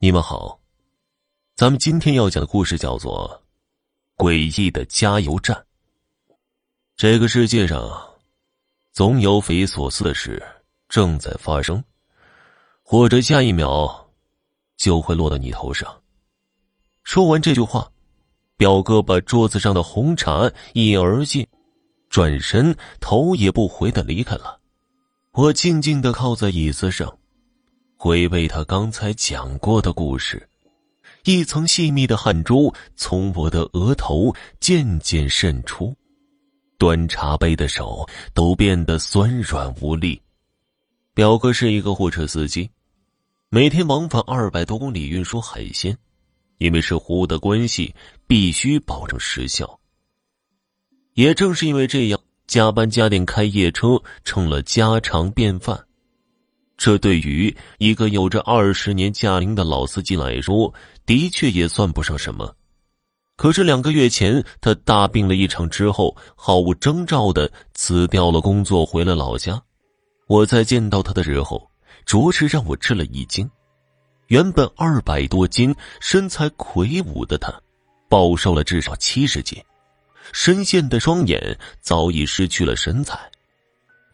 你们好，咱们今天要讲的故事叫做《诡异的加油站》。这个世界上，总有匪夷所思的事正在发生，或者下一秒就会落到你头上。说完这句话，表哥把桌子上的红茶一饮而尽，转身头也不回的离开了。我静静的靠在椅子上。回味他刚才讲过的故事，一层细密的汗珠从我的额头渐渐渗出，端茶杯的手都变得酸软无力。表哥是一个货车司机，每天往返二百多公里运输海鲜，因为是货物的关系，必须保证时效。也正是因为这样，加班加点开夜车成了家常便饭。这对于一个有着二十年驾龄的老司机来说，的确也算不上什么。可是两个月前，他大病了一场之后，毫无征兆的辞掉了工作，回了老家。我在见到他的时候，着实让我吃了一惊。原本二百多斤、身材魁梧的他，暴瘦了至少七十斤，深陷的双眼早已失去了神采。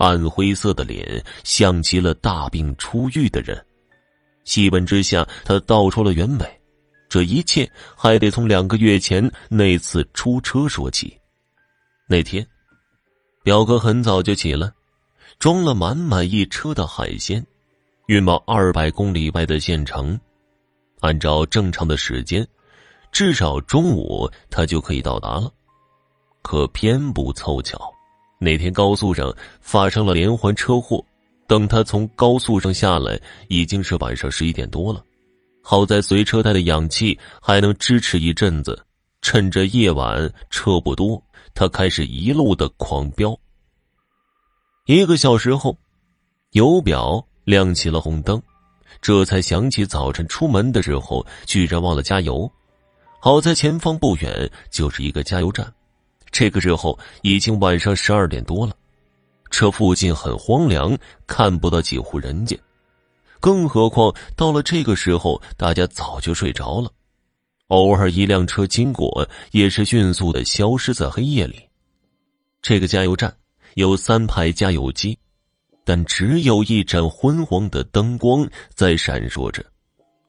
暗灰色的脸像极了大病初愈的人。细问之下，他道出了原委。这一切还得从两个月前那次出车说起。那天，表哥很早就起了，装了满满一车的海鲜，运往二百公里外的县城。按照正常的时间，至少中午他就可以到达了。可偏不凑巧。那天高速上发生了连环车祸，等他从高速上下来，已经是晚上十一点多了。好在随车带的氧气还能支持一阵子，趁着夜晚车不多，他开始一路的狂飙。一个小时后，油表亮起了红灯，这才想起早晨出门的时候居然忘了加油。好在前方不远就是一个加油站。这个时候已经晚上十二点多了，这附近很荒凉，看不到几户人家，更何况到了这个时候，大家早就睡着了。偶尔一辆车经过，也是迅速的消失在黑夜里。这个加油站有三排加油机，但只有一盏昏黄的灯光在闪烁着，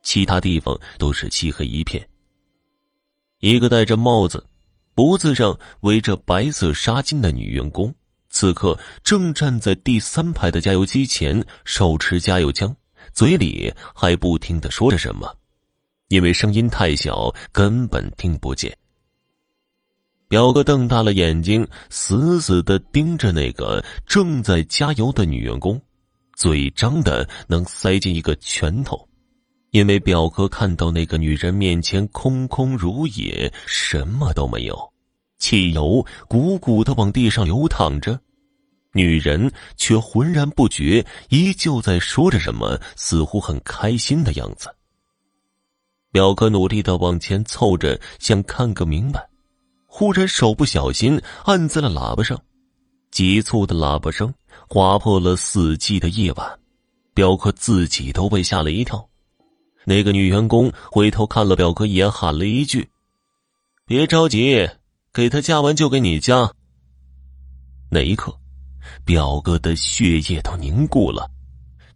其他地方都是漆黑一片。一个戴着帽子。脖子上围着白色纱巾的女员工，此刻正站在第三排的加油机前，手持加油枪，嘴里还不停的说着什么，因为声音太小，根本听不见。表哥瞪大了眼睛，死死的盯着那个正在加油的女员工，嘴张的能塞进一个拳头。因为表哥看到那个女人面前空空如也，什么都没有，汽油鼓鼓的往地上流淌着，女人却浑然不觉，依旧在说着什么，似乎很开心的样子。表哥努力的往前凑着，想看个明白，忽然手不小心按在了喇叭上，急促的喇叭声划破了死寂的夜晚，表哥自己都被吓了一跳。那个女员工回头看了表哥一眼，喊了一句：“别着急，给他加完就给你加。”那一刻，表哥的血液都凝固了，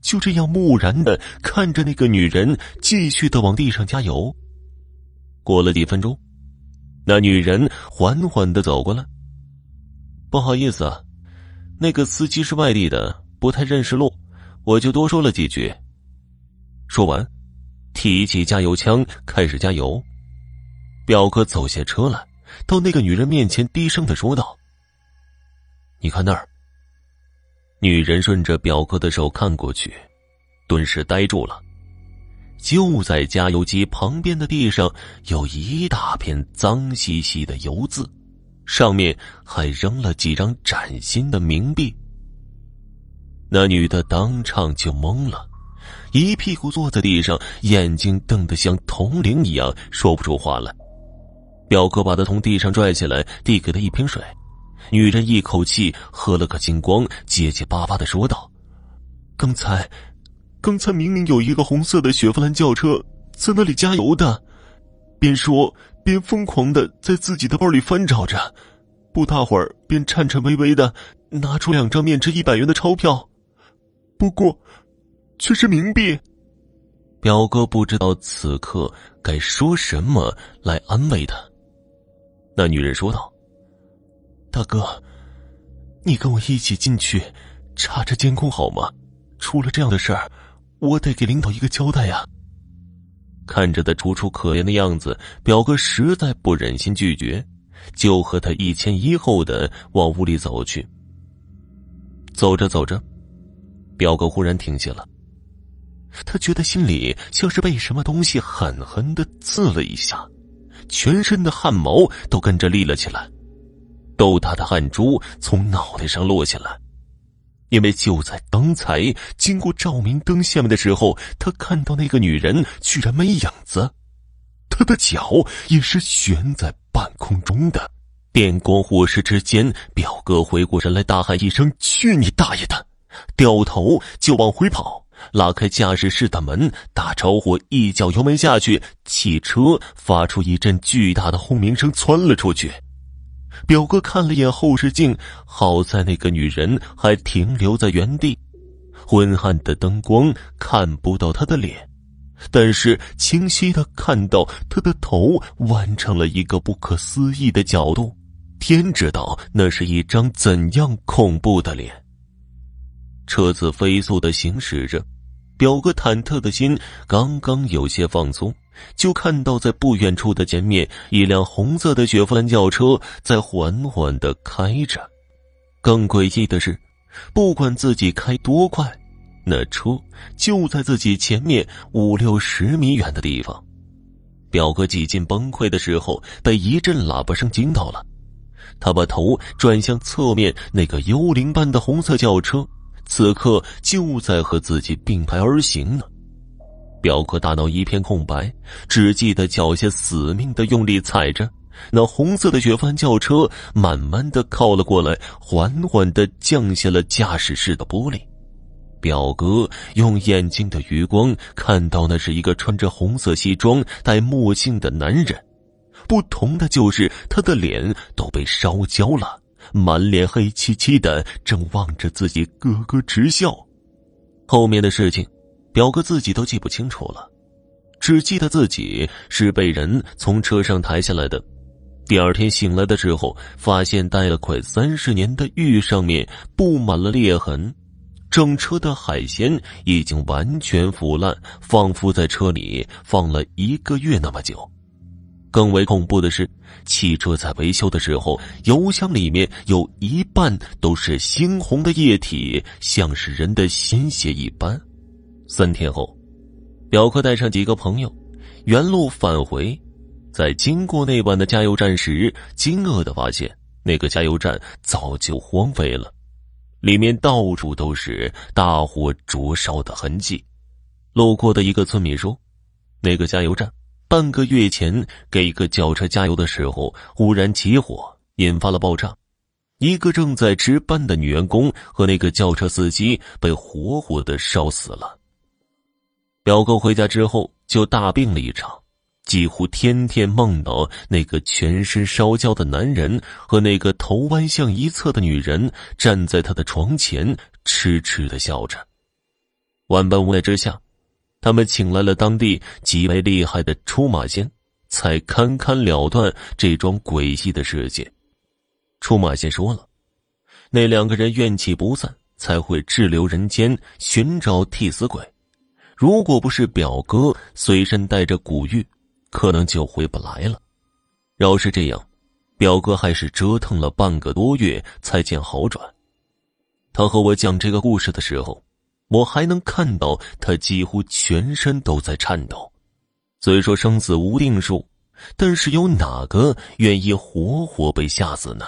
就这样木然的看着那个女人继续的往地上加油。过了几分钟，那女人缓缓的走过来：“不好意思啊，那个司机是外地的，不太认识路，我就多说了几句。”说完。提起加油枪，开始加油。表哥走下车来，到那个女人面前，低声的说道：“你看那儿。”女人顺着表哥的手看过去，顿时呆住了。就在加油机旁边的地上，有一大片脏兮兮的油渍，上面还扔了几张崭新的冥币。那女的当场就懵了。一屁股坐在地上，眼睛瞪得像铜铃一样，说不出话来。表哥把他从地上拽起来，递给他一瓶水。女人一口气喝了个精光，结结巴巴的说道：“刚才，刚才明明有一个红色的雪佛兰轿车在那里加油的，边说边疯狂的在自己的包里翻找着，不大会儿便颤颤巍巍的拿出两张面值一百元的钞票，不过，却是冥币。表哥不知道此刻该说什么来安慰他。那女人说道：“大哥，你跟我一起进去查查监控好吗？出了这样的事儿，我得给领导一个交代呀。”看着他楚楚可怜的样子，表哥实在不忍心拒绝，就和他一前一后的往屋里走去。走着走着，表哥忽然停下了。他觉得心里像是被什么东西狠狠的刺了一下，全身的汗毛都跟着立了起来，豆大的汗珠从脑袋上落下来。因为就在刚才经过照明灯下面的时候，他看到那个女人居然没影子，她的脚也是悬在半空中的。电光火石之间，表哥回过神来，大喊一声：“去你大爷的！”掉头就往回跑。拉开驾驶室的门，打着火，一脚油门下去，汽车发出一阵巨大的轰鸣声，窜了出去。表哥看了眼后视镜，好在那个女人还停留在原地，昏暗的灯光看不到她的脸，但是清晰的看到她的头弯成了一个不可思议的角度。天知道那是一张怎样恐怖的脸。车子飞速的行驶着，表哥忐忑的心刚刚有些放松，就看到在不远处的前面，一辆红色的雪佛兰轿车在缓缓的开着。更诡异的是，不管自己开多快，那车就在自己前面五六十米远的地方。表哥几近崩溃的时候，被一阵喇叭声惊到了，他把头转向侧面那个幽灵般的红色轿车。此刻就在和自己并排而行呢，表哥大脑一片空白，只记得脚下死命的用力踩着，那红色的雪佛兰轿车慢慢的靠了过来，缓缓的降下了驾驶室的玻璃。表哥用眼睛的余光看到那是一个穿着红色西装、戴墨镜的男人，不同的就是他的脸都被烧焦了。满脸黑漆漆的，正望着自己，咯咯直笑。后面的事情，表哥自己都记不清楚了，只记得自己是被人从车上抬下来的。第二天醒来的时候，发现待了快三十年的玉上面布满了裂痕，整车的海鲜已经完全腐烂，仿佛在车里放了一个月那么久。更为恐怖的是，汽车在维修的时候，油箱里面有一半都是猩红的液体，像是人的鲜血一般。三天后，表哥带上几个朋友，原路返回，在经过那晚的加油站时，惊愕的发现那个加油站早就荒废了，里面到处都是大火灼烧的痕迹。路过的一个村民说：“那个加油站。”半个月前，给一个轿车加油的时候，忽然起火，引发了爆炸。一个正在值班的女员工和那个轿车司机被活活的烧死了。表哥回家之后就大病了一场，几乎天天梦到那个全身烧焦的男人和那个头弯向一侧的女人站在他的床前，痴痴的笑着。万般无奈之下。他们请来了当地极为厉害的出马仙，才堪堪了断这桩诡异的事件。出马仙说了，那两个人怨气不散，才会滞留人间寻找替死鬼。如果不是表哥随身带着古玉，可能就回不来了。要是这样，表哥还是折腾了半个多月才见好转。他和我讲这个故事的时候。我还能看到他几乎全身都在颤抖。虽说生死无定数，但是有哪个愿意活活被吓死呢？